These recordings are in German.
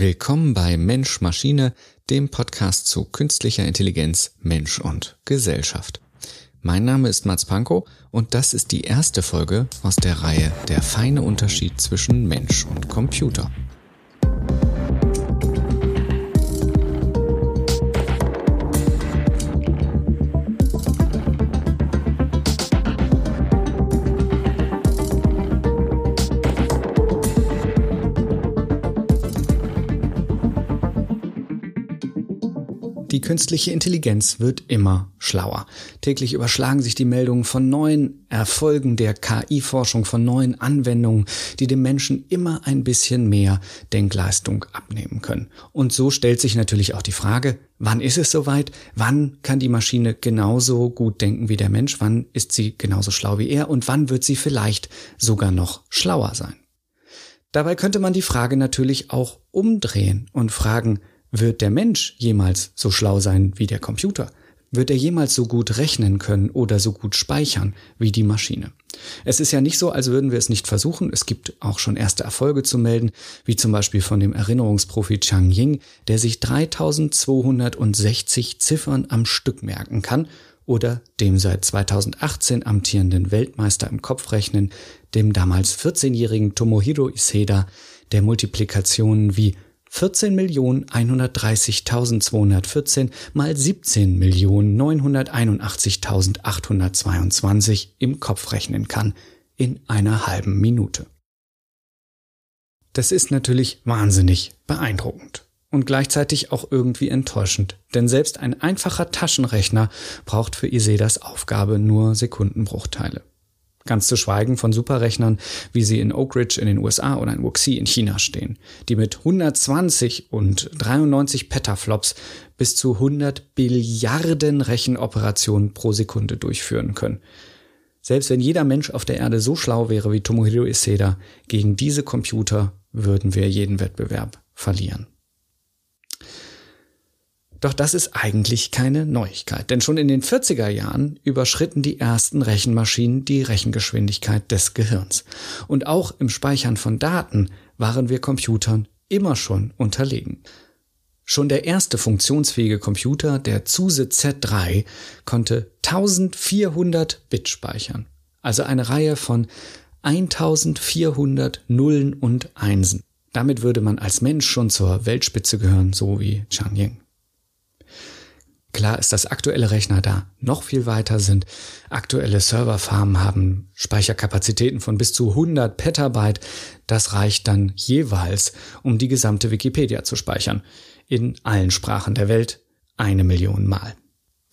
Willkommen bei Mensch Maschine, dem Podcast zu künstlicher Intelligenz, Mensch und Gesellschaft. Mein Name ist Mats Pankow und das ist die erste Folge aus der Reihe Der feine Unterschied zwischen Mensch und Computer. Die künstliche Intelligenz wird immer schlauer. Täglich überschlagen sich die Meldungen von neuen Erfolgen der KI-Forschung, von neuen Anwendungen, die dem Menschen immer ein bisschen mehr Denkleistung abnehmen können. Und so stellt sich natürlich auch die Frage, wann ist es soweit? Wann kann die Maschine genauso gut denken wie der Mensch? Wann ist sie genauso schlau wie er? Und wann wird sie vielleicht sogar noch schlauer sein? Dabei könnte man die Frage natürlich auch umdrehen und fragen, wird der Mensch jemals so schlau sein wie der Computer? Wird er jemals so gut rechnen können oder so gut speichern wie die Maschine? Es ist ja nicht so, als würden wir es nicht versuchen. Es gibt auch schon erste Erfolge zu melden, wie zum Beispiel von dem Erinnerungsprofi Chang Ying, der sich 3260 Ziffern am Stück merken kann, oder dem seit 2018 amtierenden Weltmeister im Kopfrechnen, dem damals 14-jährigen Tomohiro Iseda, der Multiplikationen wie 14.130.214 mal 17.981.822 im Kopf rechnen kann in einer halben Minute. Das ist natürlich wahnsinnig beeindruckend und gleichzeitig auch irgendwie enttäuschend, denn selbst ein einfacher Taschenrechner braucht für Isedas Aufgabe nur Sekundenbruchteile. Ganz zu schweigen von Superrechnern, wie sie in Oak Ridge in den USA oder in Wuxi in China stehen, die mit 120 und 93 Petaflops bis zu 100 Billiarden Rechenoperationen pro Sekunde durchführen können. Selbst wenn jeder Mensch auf der Erde so schlau wäre wie Tomohiro Iseda, gegen diese Computer würden wir jeden Wettbewerb verlieren. Doch das ist eigentlich keine Neuigkeit, denn schon in den 40er Jahren überschritten die ersten Rechenmaschinen die Rechengeschwindigkeit des Gehirns. Und auch im Speichern von Daten waren wir Computern immer schon unterlegen. Schon der erste funktionsfähige Computer, der Zuse Z3, konnte 1400 Bit speichern, also eine Reihe von 1400 Nullen und Einsen. Damit würde man als Mensch schon zur Weltspitze gehören, so wie Chang Ying. Klar ist, dass aktuelle Rechner da noch viel weiter sind. Aktuelle Serverfarmen haben Speicherkapazitäten von bis zu 100 Petabyte. Das reicht dann jeweils, um die gesamte Wikipedia zu speichern. In allen Sprachen der Welt eine Million Mal.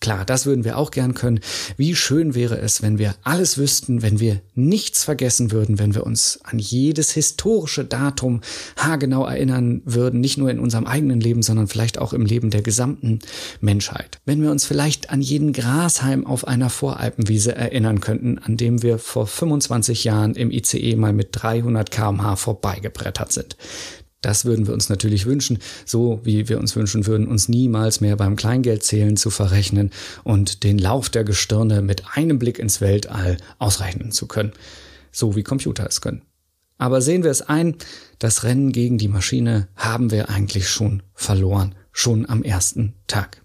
Klar, das würden wir auch gern können. Wie schön wäre es, wenn wir alles wüssten, wenn wir nichts vergessen würden, wenn wir uns an jedes historische Datum haargenau erinnern würden, nicht nur in unserem eigenen Leben, sondern vielleicht auch im Leben der gesamten Menschheit. Wenn wir uns vielleicht an jeden Grashalm auf einer Voralpenwiese erinnern könnten, an dem wir vor 25 Jahren im ICE mal mit 300 kmh vorbeigebrettert sind. Das würden wir uns natürlich wünschen, so wie wir uns wünschen würden, uns niemals mehr beim Kleingeldzählen zu verrechnen und den Lauf der Gestirne mit einem Blick ins Weltall ausrechnen zu können, so wie Computer es können. Aber sehen wir es ein, das Rennen gegen die Maschine haben wir eigentlich schon verloren, schon am ersten Tag.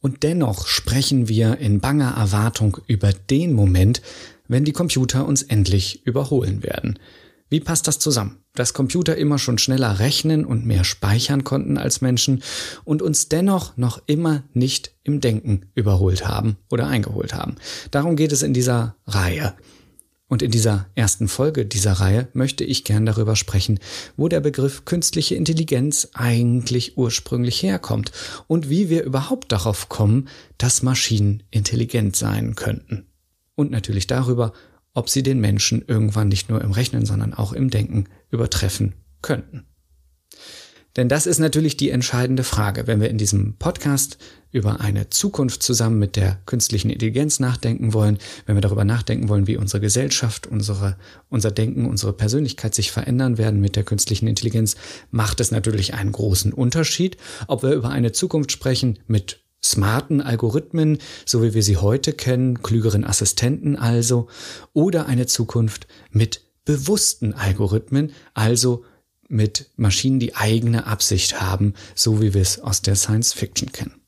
Und dennoch sprechen wir in banger Erwartung über den Moment, wenn die Computer uns endlich überholen werden – wie passt das zusammen? Dass Computer immer schon schneller rechnen und mehr speichern konnten als Menschen und uns dennoch noch immer nicht im Denken überholt haben oder eingeholt haben. Darum geht es in dieser Reihe. Und in dieser ersten Folge dieser Reihe möchte ich gern darüber sprechen, wo der Begriff künstliche Intelligenz eigentlich ursprünglich herkommt und wie wir überhaupt darauf kommen, dass Maschinen intelligent sein könnten. Und natürlich darüber, ob sie den Menschen irgendwann nicht nur im Rechnen, sondern auch im Denken übertreffen könnten. Denn das ist natürlich die entscheidende Frage, wenn wir in diesem Podcast über eine Zukunft zusammen mit der künstlichen Intelligenz nachdenken wollen, wenn wir darüber nachdenken wollen, wie unsere Gesellschaft, unsere, unser Denken, unsere Persönlichkeit sich verändern werden mit der künstlichen Intelligenz, macht es natürlich einen großen Unterschied, ob wir über eine Zukunft sprechen mit smarten Algorithmen, so wie wir sie heute kennen, klügeren Assistenten also, oder eine Zukunft mit bewussten Algorithmen, also mit Maschinen, die eigene Absicht haben, so wie wir es aus der Science Fiction kennen.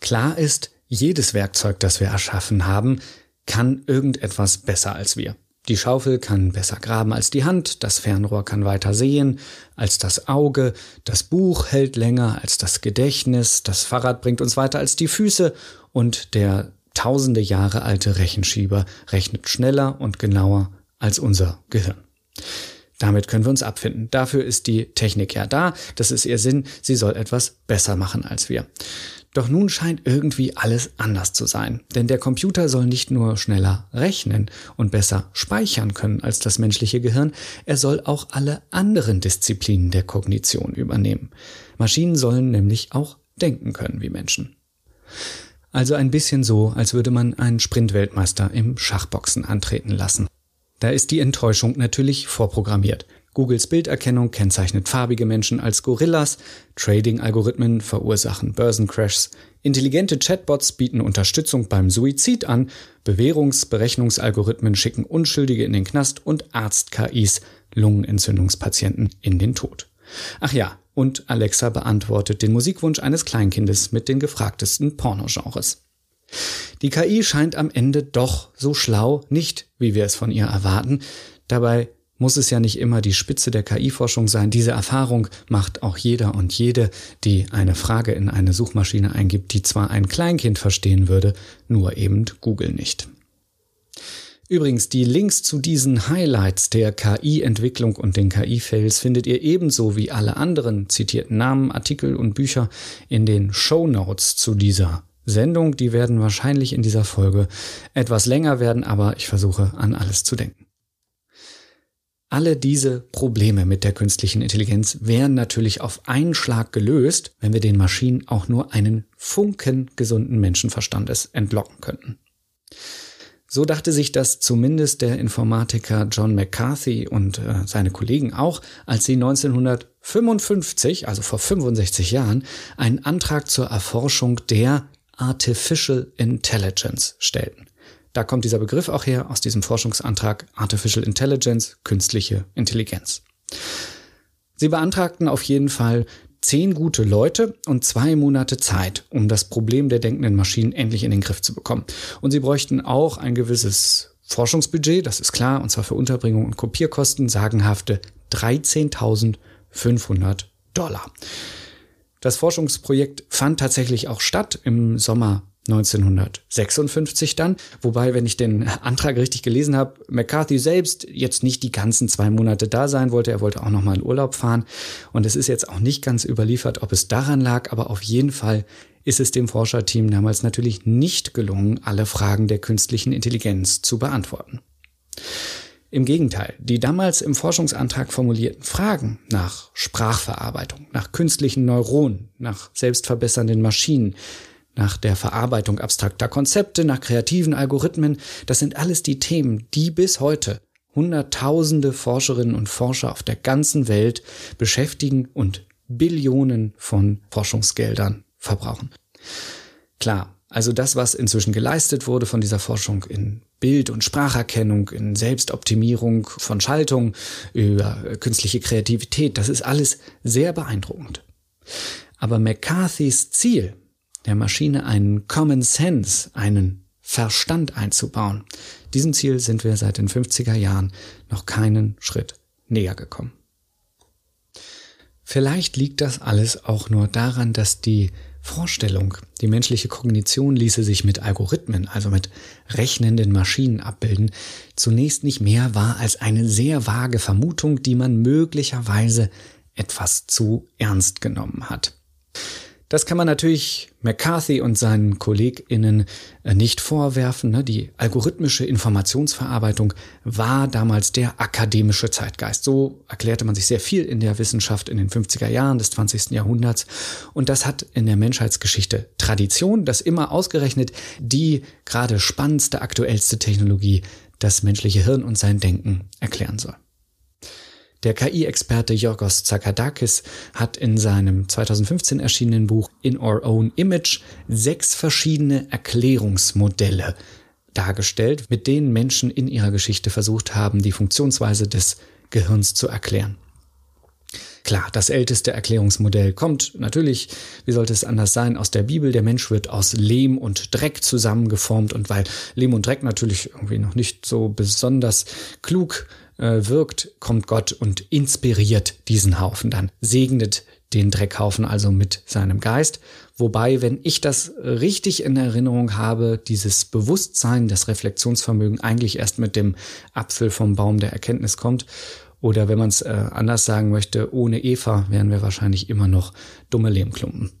Klar ist, jedes Werkzeug, das wir erschaffen haben, kann irgendetwas besser als wir. Die Schaufel kann besser graben als die Hand, das Fernrohr kann weiter sehen als das Auge, das Buch hält länger als das Gedächtnis, das Fahrrad bringt uns weiter als die Füße und der tausende Jahre alte Rechenschieber rechnet schneller und genauer als unser Gehirn. Damit können wir uns abfinden. Dafür ist die Technik ja da. Das ist ihr Sinn. Sie soll etwas besser machen als wir. Doch nun scheint irgendwie alles anders zu sein. Denn der Computer soll nicht nur schneller rechnen und besser speichern können als das menschliche Gehirn, er soll auch alle anderen Disziplinen der Kognition übernehmen. Maschinen sollen nämlich auch denken können wie Menschen. Also ein bisschen so, als würde man einen Sprintweltmeister im Schachboxen antreten lassen. Da ist die Enttäuschung natürlich vorprogrammiert. Googles Bilderkennung kennzeichnet farbige Menschen als Gorillas, Trading-Algorithmen verursachen Börsencrashs, intelligente Chatbots bieten Unterstützung beim Suizid an, Bewährungsberechnungsalgorithmen schicken Unschuldige in den Knast und Arzt-KIs Lungenentzündungspatienten in den Tod. Ach ja, und Alexa beantwortet den Musikwunsch eines Kleinkindes mit den gefragtesten Pornogenres. Die KI scheint am Ende doch so schlau, nicht wie wir es von ihr erwarten. Dabei muss es ja nicht immer die Spitze der KI-Forschung sein. Diese Erfahrung macht auch jeder und jede, die eine Frage in eine Suchmaschine eingibt, die zwar ein Kleinkind verstehen würde, nur eben Google nicht. Übrigens, die Links zu diesen Highlights der KI-Entwicklung und den KI-Fails findet ihr ebenso wie alle anderen zitierten Namen, Artikel und Bücher in den Show Notes zu dieser Sendung. Die werden wahrscheinlich in dieser Folge etwas länger werden, aber ich versuche an alles zu denken. Alle diese Probleme mit der künstlichen Intelligenz wären natürlich auf einen Schlag gelöst, wenn wir den Maschinen auch nur einen Funken gesunden Menschenverstandes entlocken könnten. So dachte sich das zumindest der Informatiker John McCarthy und äh, seine Kollegen auch, als sie 1955, also vor 65 Jahren, einen Antrag zur Erforschung der Artificial Intelligence stellten. Da kommt dieser Begriff auch her aus diesem Forschungsantrag Artificial Intelligence, künstliche Intelligenz. Sie beantragten auf jeden Fall zehn gute Leute und zwei Monate Zeit, um das Problem der denkenden Maschinen endlich in den Griff zu bekommen. Und sie bräuchten auch ein gewisses Forschungsbudget, das ist klar, und zwar für Unterbringung und Kopierkosten sagenhafte 13.500 Dollar. Das Forschungsprojekt fand tatsächlich auch statt im Sommer 1956 dann, wobei, wenn ich den Antrag richtig gelesen habe, McCarthy selbst jetzt nicht die ganzen zwei Monate da sein wollte, er wollte auch noch mal in Urlaub fahren. Und es ist jetzt auch nicht ganz überliefert, ob es daran lag, aber auf jeden Fall ist es dem Forscherteam damals natürlich nicht gelungen, alle Fragen der künstlichen Intelligenz zu beantworten. Im Gegenteil, die damals im Forschungsantrag formulierten Fragen nach Sprachverarbeitung, nach künstlichen Neuronen, nach selbstverbessernden Maschinen, nach der Verarbeitung abstrakter Konzepte, nach kreativen Algorithmen, das sind alles die Themen, die bis heute Hunderttausende Forscherinnen und Forscher auf der ganzen Welt beschäftigen und Billionen von Forschungsgeldern verbrauchen. Klar, also das, was inzwischen geleistet wurde von dieser Forschung in Bild- und Spracherkennung, in Selbstoptimierung von Schaltung, über künstliche Kreativität, das ist alles sehr beeindruckend. Aber McCarthys Ziel, der Maschine einen Common Sense, einen Verstand einzubauen, diesem Ziel sind wir seit den 50er Jahren noch keinen Schritt näher gekommen. Vielleicht liegt das alles auch nur daran, dass die Vorstellung, die menschliche Kognition ließe sich mit Algorithmen, also mit rechnenden Maschinen abbilden, zunächst nicht mehr war als eine sehr vage Vermutung, die man möglicherweise etwas zu ernst genommen hat. Das kann man natürlich McCarthy und seinen KollegInnen äh, nicht vorwerfen. Ne? Die algorithmische Informationsverarbeitung war damals der akademische Zeitgeist. So erklärte man sich sehr viel in der Wissenschaft in den 50er Jahren des 20. Jahrhunderts. Und das hat in der Menschheitsgeschichte Tradition, dass immer ausgerechnet die gerade spannendste, aktuellste Technologie das menschliche Hirn und sein Denken erklären soll. Der KI-Experte Yorgos Zakadakis hat in seinem 2015 erschienenen Buch In Our Own Image sechs verschiedene Erklärungsmodelle dargestellt, mit denen Menschen in ihrer Geschichte versucht haben, die Funktionsweise des Gehirns zu erklären. Klar, das älteste Erklärungsmodell kommt natürlich, wie sollte es anders sein, aus der Bibel. Der Mensch wird aus Lehm und Dreck zusammengeformt und weil Lehm und Dreck natürlich irgendwie noch nicht so besonders klug äh, wirkt, kommt Gott und inspiriert diesen Haufen dann, segnet den Dreckhaufen also mit seinem Geist. Wobei, wenn ich das richtig in Erinnerung habe, dieses Bewusstsein, das Reflexionsvermögen eigentlich erst mit dem Apfel vom Baum der Erkenntnis kommt. Oder wenn man es äh, anders sagen möchte, ohne Eva wären wir wahrscheinlich immer noch dumme Lehmklumpen.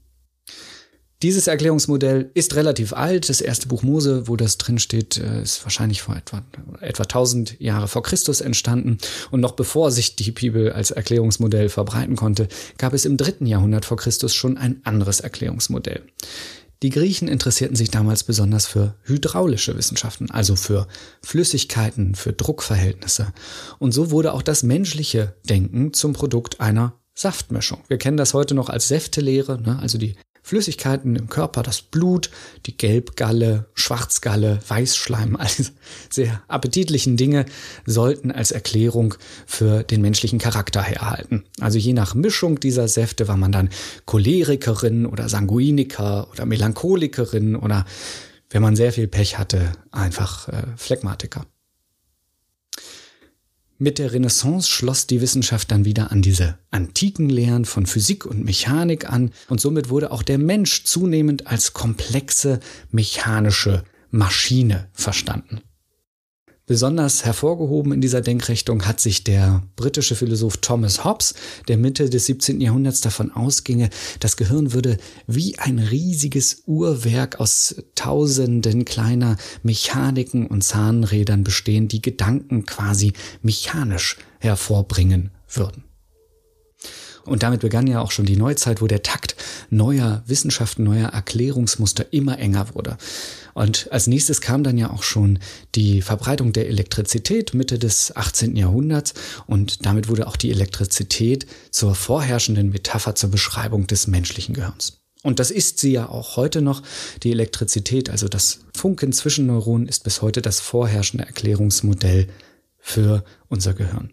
Dieses Erklärungsmodell ist relativ alt. Das erste Buch Mose, wo das drin steht, äh, ist wahrscheinlich vor etwa, etwa 1000 Jahre vor Christus entstanden. Und noch bevor sich die Bibel als Erklärungsmodell verbreiten konnte, gab es im dritten Jahrhundert vor Christus schon ein anderes Erklärungsmodell. Die Griechen interessierten sich damals besonders für hydraulische Wissenschaften, also für Flüssigkeiten, für Druckverhältnisse. Und so wurde auch das menschliche Denken zum Produkt einer Saftmischung. Wir kennen das heute noch als Säftelehre, ne? also die Flüssigkeiten im Körper, das Blut, die Gelbgalle, Schwarzgalle, Weißschleim, all diese sehr appetitlichen Dinge sollten als Erklärung für den menschlichen Charakter herhalten. Also je nach Mischung dieser Säfte war man dann Cholerikerin oder Sanguiniker oder Melancholikerin oder wenn man sehr viel Pech hatte, einfach äh, Phlegmatiker. Mit der Renaissance schloss die Wissenschaft dann wieder an diese antiken Lehren von Physik und Mechanik an und somit wurde auch der Mensch zunehmend als komplexe mechanische Maschine verstanden. Besonders hervorgehoben in dieser Denkrichtung hat sich der britische Philosoph Thomas Hobbes, der Mitte des 17. Jahrhunderts davon ausginge, das Gehirn würde wie ein riesiges Uhrwerk aus tausenden kleiner Mechaniken und Zahnrädern bestehen, die Gedanken quasi mechanisch hervorbringen würden. Und damit begann ja auch schon die Neuzeit, wo der Takt neuer Wissenschaften, neuer Erklärungsmuster immer enger wurde. Und als nächstes kam dann ja auch schon die Verbreitung der Elektrizität Mitte des 18. Jahrhunderts und damit wurde auch die Elektrizität zur vorherrschenden Metapher zur Beschreibung des menschlichen Gehirns. Und das ist sie ja auch heute noch. Die Elektrizität, also das Funken zwischen Neuronen, ist bis heute das vorherrschende Erklärungsmodell für unser Gehirn.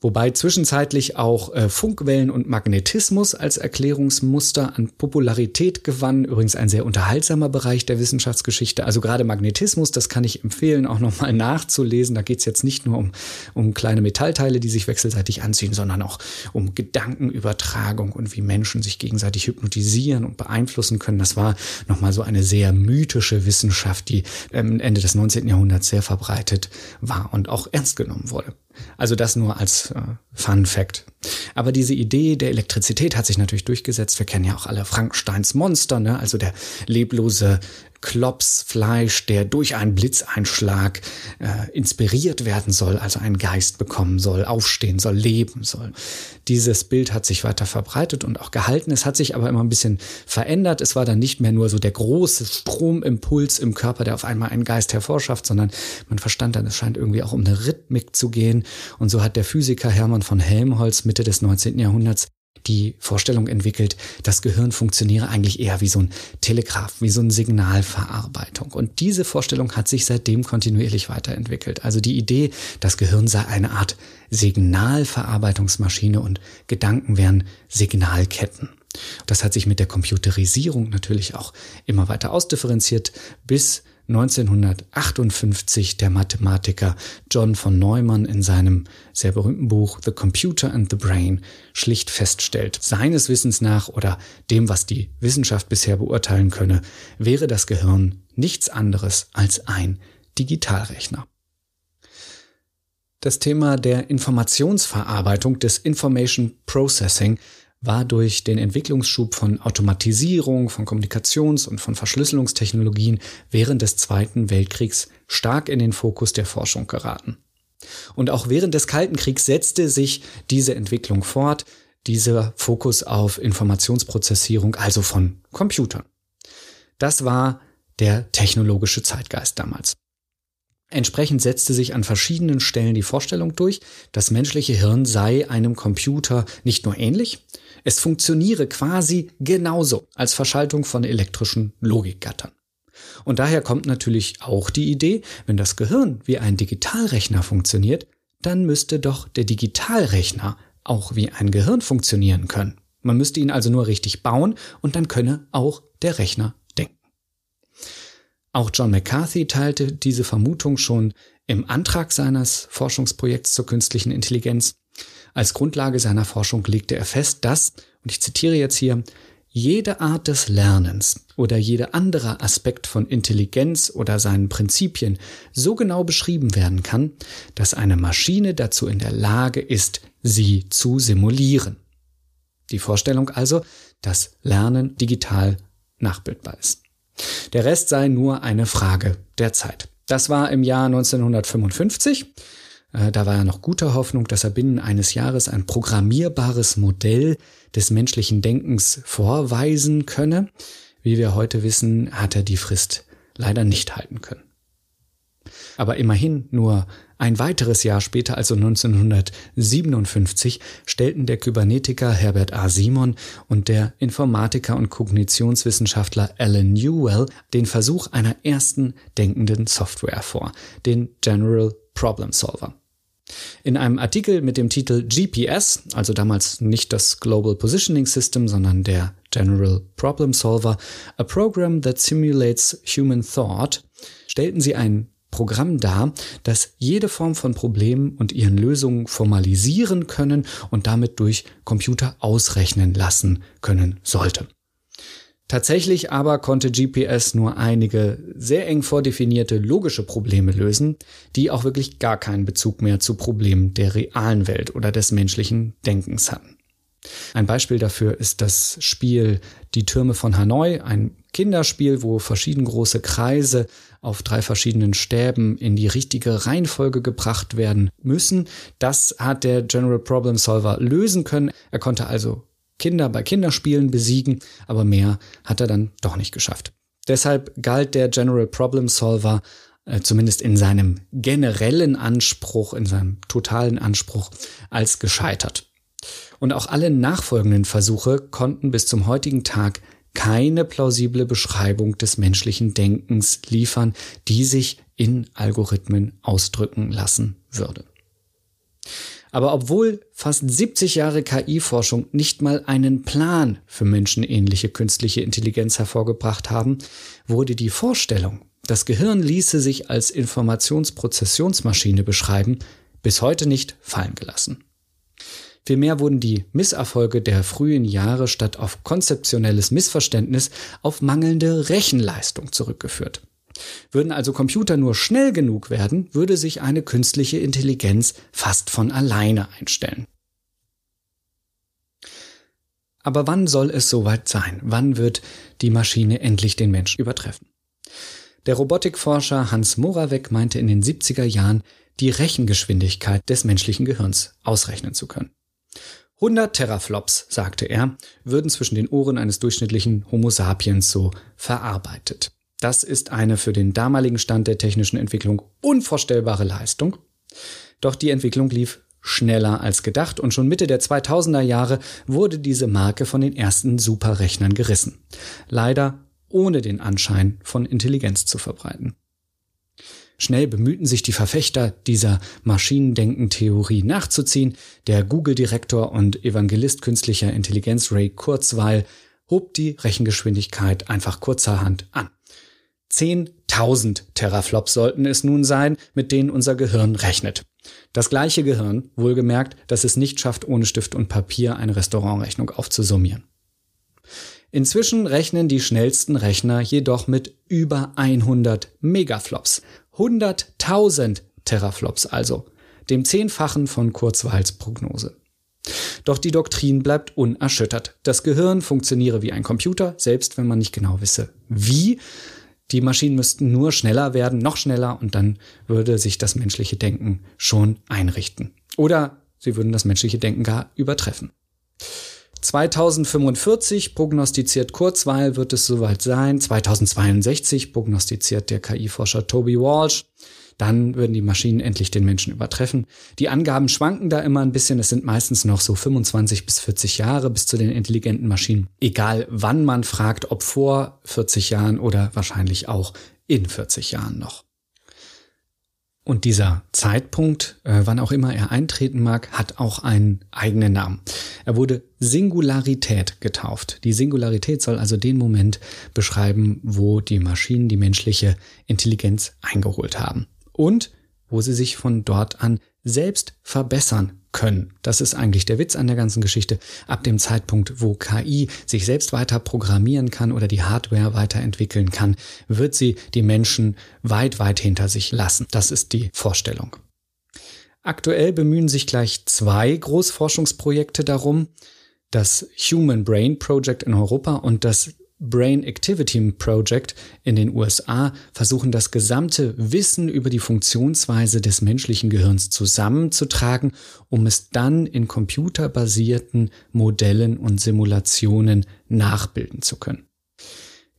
Wobei zwischenzeitlich auch äh, Funkwellen und Magnetismus als Erklärungsmuster an Popularität gewannen. Übrigens ein sehr unterhaltsamer Bereich der Wissenschaftsgeschichte. Also gerade Magnetismus, das kann ich empfehlen, auch nochmal nachzulesen. Da geht es jetzt nicht nur um, um kleine Metallteile, die sich wechselseitig anziehen, sondern auch um Gedankenübertragung und wie Menschen sich gegenseitig hypnotisieren und beeinflussen können. Das war nochmal so eine sehr mythische Wissenschaft, die ähm, Ende des 19. Jahrhunderts sehr verbreitet war und auch ernst genommen wurde. Also das nur als äh, Fun Fact. Aber diese Idee der Elektrizität hat sich natürlich durchgesetzt. Wir kennen ja auch alle Frankensteins Monster, ne? also der leblose Klopsfleisch, der durch einen Blitzeinschlag äh, inspiriert werden soll, also einen Geist bekommen soll, aufstehen soll, leben soll. Dieses Bild hat sich weiter verbreitet und auch gehalten. Es hat sich aber immer ein bisschen verändert. Es war dann nicht mehr nur so der große Stromimpuls im Körper, der auf einmal einen Geist hervorschafft, sondern man verstand dann, es scheint irgendwie auch um eine Rhythmik zu gehen. Und so hat der Physiker Hermann von Helmholtz Mitte des 19. Jahrhunderts die Vorstellung entwickelt, das Gehirn funktioniere eigentlich eher wie so ein Telegraph, wie so eine Signalverarbeitung. Und diese Vorstellung hat sich seitdem kontinuierlich weiterentwickelt. Also die Idee, das Gehirn sei eine Art Signalverarbeitungsmaschine und Gedanken wären Signalketten. Das hat sich mit der Computerisierung natürlich auch immer weiter ausdifferenziert, bis 1958 der Mathematiker John von Neumann in seinem sehr berühmten Buch The Computer and the Brain schlicht feststellt, seines Wissens nach oder dem, was die Wissenschaft bisher beurteilen könne, wäre das Gehirn nichts anderes als ein Digitalrechner. Das Thema der Informationsverarbeitung des Information Processing war durch den Entwicklungsschub von Automatisierung, von Kommunikations- und von Verschlüsselungstechnologien während des Zweiten Weltkriegs stark in den Fokus der Forschung geraten. Und auch während des Kalten Kriegs setzte sich diese Entwicklung fort, dieser Fokus auf Informationsprozessierung, also von Computern. Das war der technologische Zeitgeist damals. Entsprechend setzte sich an verschiedenen Stellen die Vorstellung durch, das menschliche Hirn sei einem Computer nicht nur ähnlich, es funktioniere quasi genauso als Verschaltung von elektrischen Logikgattern. Und daher kommt natürlich auch die Idee, wenn das Gehirn wie ein Digitalrechner funktioniert, dann müsste doch der Digitalrechner auch wie ein Gehirn funktionieren können. Man müsste ihn also nur richtig bauen und dann könne auch der Rechner denken. Auch John McCarthy teilte diese Vermutung schon im Antrag seines Forschungsprojekts zur künstlichen Intelligenz. Als Grundlage seiner Forschung legte er fest, dass, und ich zitiere jetzt hier, jede Art des Lernens oder jeder andere Aspekt von Intelligenz oder seinen Prinzipien so genau beschrieben werden kann, dass eine Maschine dazu in der Lage ist, sie zu simulieren. Die Vorstellung also, dass Lernen digital nachbildbar ist. Der Rest sei nur eine Frage der Zeit. Das war im Jahr 1955. Äh, da war ja noch gute Hoffnung, dass er binnen eines Jahres ein programmierbares Modell des menschlichen Denkens vorweisen könne. Wie wir heute wissen, hat er die Frist leider nicht halten können. Aber immerhin nur ein weiteres Jahr später, also 1957, stellten der Kybernetiker Herbert A. Simon und der Informatiker und Kognitionswissenschaftler Alan Newell den Versuch einer ersten denkenden Software vor, den General Problem Solver. In einem Artikel mit dem Titel GPS, also damals nicht das Global Positioning System, sondern der General Problem Solver, a program that simulates human thought, stellten sie ein Programm dar, das jede Form von Problemen und ihren Lösungen formalisieren können und damit durch Computer ausrechnen lassen können sollte. Tatsächlich aber konnte GPS nur einige sehr eng vordefinierte logische Probleme lösen, die auch wirklich gar keinen Bezug mehr zu Problemen der realen Welt oder des menschlichen Denkens hatten. Ein Beispiel dafür ist das Spiel Die Türme von Hanoi, ein Kinderspiel, wo verschieden große Kreise auf drei verschiedenen Stäben in die richtige Reihenfolge gebracht werden müssen. Das hat der General Problem Solver lösen können. Er konnte also Kinder bei Kinderspielen besiegen, aber mehr hat er dann doch nicht geschafft. Deshalb galt der General Problem Solver äh, zumindest in seinem generellen Anspruch, in seinem totalen Anspruch als gescheitert. Und auch alle nachfolgenden Versuche konnten bis zum heutigen Tag keine plausible Beschreibung des menschlichen Denkens liefern, die sich in Algorithmen ausdrücken lassen würde. Aber obwohl fast 70 Jahre KI-Forschung nicht mal einen Plan für menschenähnliche künstliche Intelligenz hervorgebracht haben, wurde die Vorstellung, das Gehirn ließe sich als Informationsprozessionsmaschine beschreiben, bis heute nicht fallen gelassen. Vielmehr wurden die Misserfolge der frühen Jahre statt auf konzeptionelles Missverständnis auf mangelnde Rechenleistung zurückgeführt. Würden also Computer nur schnell genug werden, würde sich eine künstliche Intelligenz fast von alleine einstellen. Aber wann soll es soweit sein? Wann wird die Maschine endlich den Menschen übertreffen? Der Robotikforscher Hans Moravec meinte in den 70er Jahren, die Rechengeschwindigkeit des menschlichen Gehirns ausrechnen zu können. 100 Teraflops, sagte er, würden zwischen den Ohren eines durchschnittlichen Homo sapiens so verarbeitet. Das ist eine für den damaligen Stand der technischen Entwicklung unvorstellbare Leistung. Doch die Entwicklung lief schneller als gedacht und schon Mitte der 2000er Jahre wurde diese Marke von den ersten Superrechnern gerissen. Leider ohne den Anschein von Intelligenz zu verbreiten. Schnell bemühten sich die Verfechter dieser Maschinendenken-Theorie nachzuziehen. Der Google-Direktor und Evangelist künstlicher Intelligenz Ray Kurzweil hob die Rechengeschwindigkeit einfach kurzerhand an. 10.000 Teraflops sollten es nun sein, mit denen unser Gehirn rechnet. Das gleiche Gehirn, wohlgemerkt, dass es nicht schafft, ohne Stift und Papier eine Restaurantrechnung aufzusummieren. Inzwischen rechnen die schnellsten Rechner jedoch mit über 100 Megaflops. 100.000 Teraflops also, dem Zehnfachen von Kurzweils Prognose. Doch die Doktrin bleibt unerschüttert. Das Gehirn funktioniere wie ein Computer, selbst wenn man nicht genau wisse, wie. Die Maschinen müssten nur schneller werden, noch schneller, und dann würde sich das menschliche Denken schon einrichten. Oder sie würden das menschliche Denken gar übertreffen. 2045 prognostiziert Kurzweil wird es soweit sein. 2062 prognostiziert der KI-Forscher Toby Walsh. Dann würden die Maschinen endlich den Menschen übertreffen. Die Angaben schwanken da immer ein bisschen. Es sind meistens noch so 25 bis 40 Jahre bis zu den intelligenten Maschinen. Egal wann man fragt, ob vor 40 Jahren oder wahrscheinlich auch in 40 Jahren noch. Und dieser Zeitpunkt, äh, wann auch immer er eintreten mag, hat auch einen eigenen Namen. Er wurde Singularität getauft. Die Singularität soll also den Moment beschreiben, wo die Maschinen die menschliche Intelligenz eingeholt haben. Und wo sie sich von dort an selbst verbessern können. Das ist eigentlich der Witz an der ganzen Geschichte. Ab dem Zeitpunkt, wo KI sich selbst weiter programmieren kann oder die Hardware weiterentwickeln kann, wird sie die Menschen weit, weit hinter sich lassen. Das ist die Vorstellung. Aktuell bemühen sich gleich zwei Großforschungsprojekte darum, das Human Brain Project in Europa und das Brain Activity Project in den USA versuchen das gesamte Wissen über die Funktionsweise des menschlichen Gehirns zusammenzutragen, um es dann in computerbasierten Modellen und Simulationen nachbilden zu können.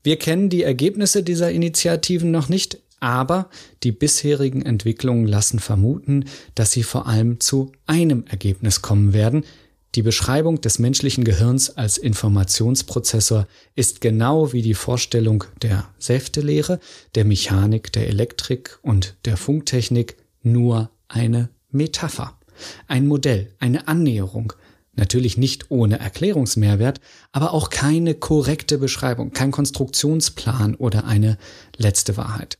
Wir kennen die Ergebnisse dieser Initiativen noch nicht, aber die bisherigen Entwicklungen lassen vermuten, dass sie vor allem zu einem Ergebnis kommen werden, die Beschreibung des menschlichen Gehirns als Informationsprozessor ist genau wie die Vorstellung der Säftelehre, der Mechanik, der Elektrik und der Funktechnik nur eine Metapher, ein Modell, eine Annäherung, natürlich nicht ohne Erklärungsmehrwert, aber auch keine korrekte Beschreibung, kein Konstruktionsplan oder eine letzte Wahrheit.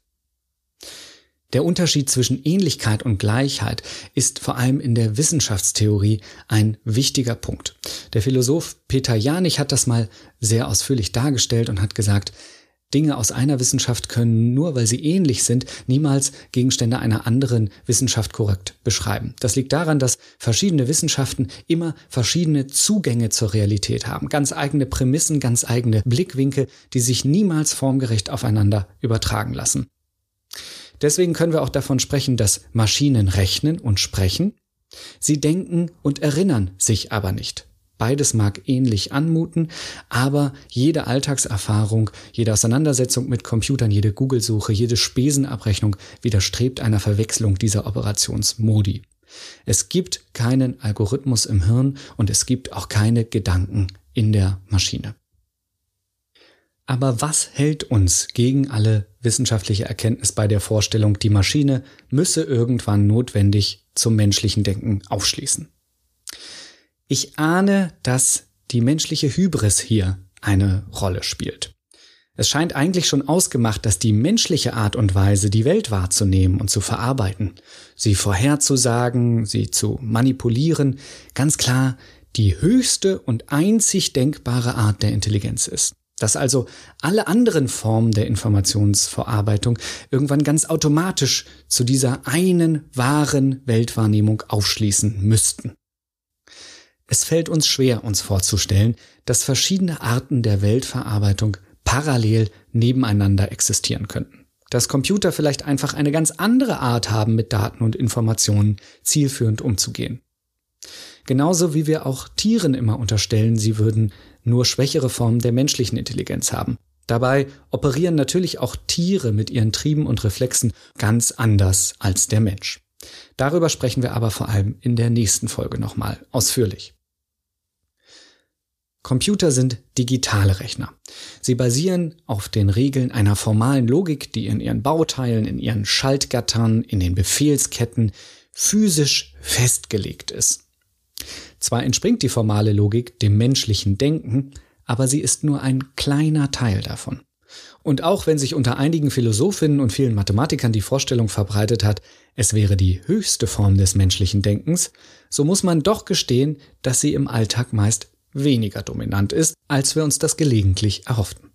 Der Unterschied zwischen Ähnlichkeit und Gleichheit ist vor allem in der Wissenschaftstheorie ein wichtiger Punkt. Der Philosoph Peter Janich hat das mal sehr ausführlich dargestellt und hat gesagt, Dinge aus einer Wissenschaft können nur, weil sie ähnlich sind, niemals Gegenstände einer anderen Wissenschaft korrekt beschreiben. Das liegt daran, dass verschiedene Wissenschaften immer verschiedene Zugänge zur Realität haben, ganz eigene Prämissen, ganz eigene Blickwinkel, die sich niemals formgerecht aufeinander übertragen lassen. Deswegen können wir auch davon sprechen, dass Maschinen rechnen und sprechen. Sie denken und erinnern sich aber nicht. Beides mag ähnlich anmuten, aber jede Alltagserfahrung, jede Auseinandersetzung mit Computern, jede Google-Suche, jede Spesenabrechnung widerstrebt einer Verwechslung dieser Operationsmodi. Es gibt keinen Algorithmus im Hirn und es gibt auch keine Gedanken in der Maschine. Aber was hält uns gegen alle wissenschaftliche Erkenntnis bei der Vorstellung, die Maschine müsse irgendwann notwendig zum menschlichen Denken aufschließen? Ich ahne, dass die menschliche Hybris hier eine Rolle spielt. Es scheint eigentlich schon ausgemacht, dass die menschliche Art und Weise, die Welt wahrzunehmen und zu verarbeiten, sie vorherzusagen, sie zu manipulieren, ganz klar die höchste und einzig denkbare Art der Intelligenz ist dass also alle anderen Formen der Informationsverarbeitung irgendwann ganz automatisch zu dieser einen wahren Weltwahrnehmung aufschließen müssten. Es fällt uns schwer, uns vorzustellen, dass verschiedene Arten der Weltverarbeitung parallel nebeneinander existieren könnten. Dass Computer vielleicht einfach eine ganz andere Art haben, mit Daten und Informationen zielführend umzugehen. Genauso wie wir auch Tieren immer unterstellen, sie würden nur schwächere Formen der menschlichen Intelligenz haben. Dabei operieren natürlich auch Tiere mit ihren Trieben und Reflexen ganz anders als der Mensch. Darüber sprechen wir aber vor allem in der nächsten Folge nochmal ausführlich. Computer sind digitale Rechner. Sie basieren auf den Regeln einer formalen Logik, die in ihren Bauteilen, in ihren Schaltgattern, in den Befehlsketten physisch festgelegt ist. Zwar entspringt die formale Logik dem menschlichen Denken, aber sie ist nur ein kleiner Teil davon. Und auch wenn sich unter einigen Philosophinnen und vielen Mathematikern die Vorstellung verbreitet hat, es wäre die höchste Form des menschlichen Denkens, so muss man doch gestehen, dass sie im Alltag meist weniger dominant ist, als wir uns das gelegentlich erhofften.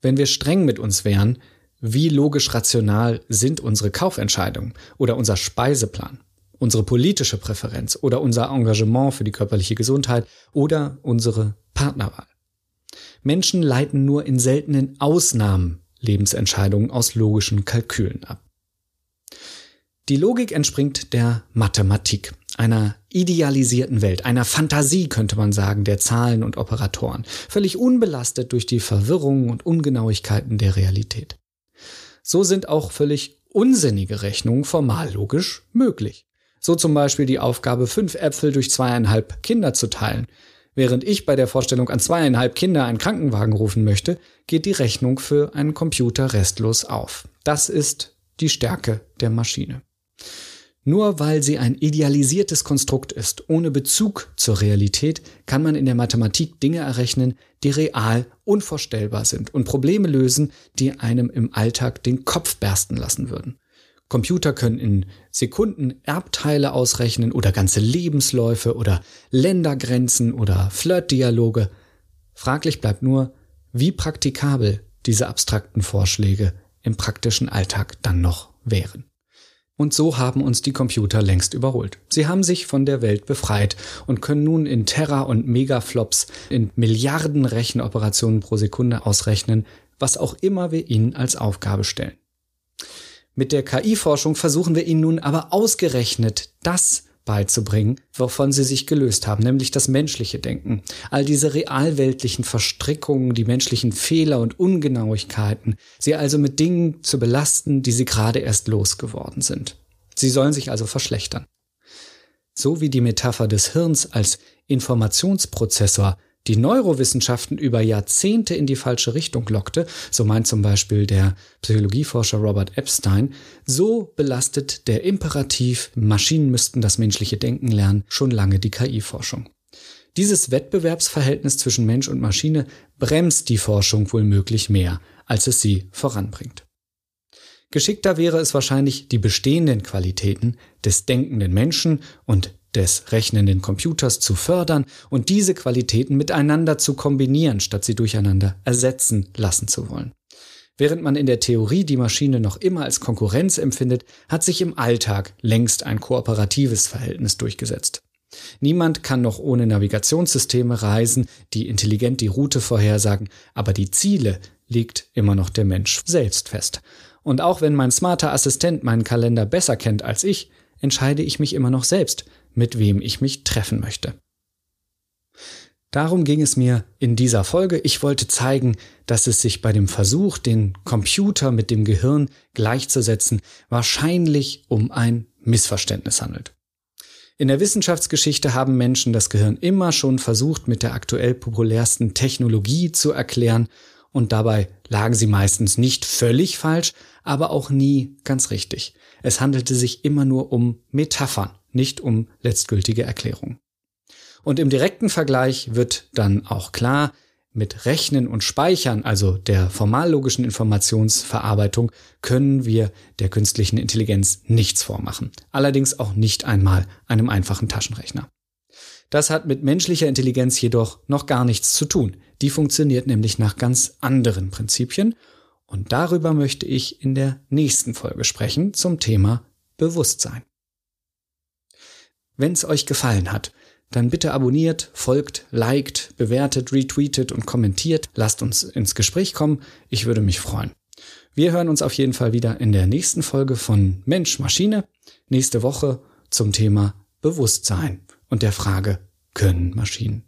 Wenn wir streng mit uns wären, wie logisch rational sind unsere Kaufentscheidungen oder unser Speiseplan? Unsere politische Präferenz oder unser Engagement für die körperliche Gesundheit oder unsere Partnerwahl. Menschen leiten nur in seltenen Ausnahmen Lebensentscheidungen aus logischen Kalkülen ab. Die Logik entspringt der Mathematik, einer idealisierten Welt, einer Fantasie könnte man sagen, der Zahlen und Operatoren, völlig unbelastet durch die Verwirrungen und Ungenauigkeiten der Realität. So sind auch völlig unsinnige Rechnungen formal logisch möglich. So zum Beispiel die Aufgabe, fünf Äpfel durch zweieinhalb Kinder zu teilen. Während ich bei der Vorstellung an zweieinhalb Kinder einen Krankenwagen rufen möchte, geht die Rechnung für einen Computer restlos auf. Das ist die Stärke der Maschine. Nur weil sie ein idealisiertes Konstrukt ist, ohne Bezug zur Realität, kann man in der Mathematik Dinge errechnen, die real unvorstellbar sind und Probleme lösen, die einem im Alltag den Kopf bersten lassen würden. Computer können in Sekunden Erbteile ausrechnen oder ganze Lebensläufe oder Ländergrenzen oder Flirtdialoge. Fraglich bleibt nur, wie praktikabel diese abstrakten Vorschläge im praktischen Alltag dann noch wären. Und so haben uns die Computer längst überholt. Sie haben sich von der Welt befreit und können nun in Terra- und Megaflops in Milliarden Rechenoperationen pro Sekunde ausrechnen, was auch immer wir ihnen als Aufgabe stellen. Mit der KI-Forschung versuchen wir ihnen nun aber ausgerechnet das beizubringen, wovon sie sich gelöst haben, nämlich das menschliche Denken. All diese realweltlichen Verstrickungen, die menschlichen Fehler und Ungenauigkeiten, sie also mit Dingen zu belasten, die sie gerade erst losgeworden sind. Sie sollen sich also verschlechtern. So wie die Metapher des Hirns als Informationsprozessor die Neurowissenschaften über Jahrzehnte in die falsche Richtung lockte, so meint zum Beispiel der Psychologieforscher Robert Epstein, so belastet der Imperativ, Maschinen müssten das menschliche Denken lernen, schon lange die KI-Forschung. Dieses Wettbewerbsverhältnis zwischen Mensch und Maschine bremst die Forschung wohl möglich mehr, als es sie voranbringt. Geschickter wäre es wahrscheinlich, die bestehenden Qualitäten des denkenden Menschen und des rechnenden Computers zu fördern und diese Qualitäten miteinander zu kombinieren, statt sie durcheinander ersetzen lassen zu wollen. Während man in der Theorie die Maschine noch immer als Konkurrenz empfindet, hat sich im Alltag längst ein kooperatives Verhältnis durchgesetzt. Niemand kann noch ohne Navigationssysteme reisen, die intelligent die Route vorhersagen, aber die Ziele legt immer noch der Mensch selbst fest. Und auch wenn mein smarter Assistent meinen Kalender besser kennt als ich, entscheide ich mich immer noch selbst, mit wem ich mich treffen möchte. Darum ging es mir in dieser Folge. Ich wollte zeigen, dass es sich bei dem Versuch, den Computer mit dem Gehirn gleichzusetzen, wahrscheinlich um ein Missverständnis handelt. In der Wissenschaftsgeschichte haben Menschen das Gehirn immer schon versucht, mit der aktuell populärsten Technologie zu erklären, und dabei lagen sie meistens nicht völlig falsch, aber auch nie ganz richtig. Es handelte sich immer nur um Metaphern, nicht um letztgültige Erklärungen. Und im direkten Vergleich wird dann auch klar, mit Rechnen und Speichern, also der formallogischen Informationsverarbeitung, können wir der künstlichen Intelligenz nichts vormachen. Allerdings auch nicht einmal einem einfachen Taschenrechner. Das hat mit menschlicher Intelligenz jedoch noch gar nichts zu tun. Die funktioniert nämlich nach ganz anderen Prinzipien und darüber möchte ich in der nächsten Folge sprechen zum Thema Bewusstsein. Wenn es euch gefallen hat, dann bitte abonniert, folgt, liked, bewertet, retweetet und kommentiert. Lasst uns ins Gespräch kommen. Ich würde mich freuen. Wir hören uns auf jeden Fall wieder in der nächsten Folge von Mensch Maschine. Nächste Woche zum Thema Bewusstsein und der Frage, können Maschinen?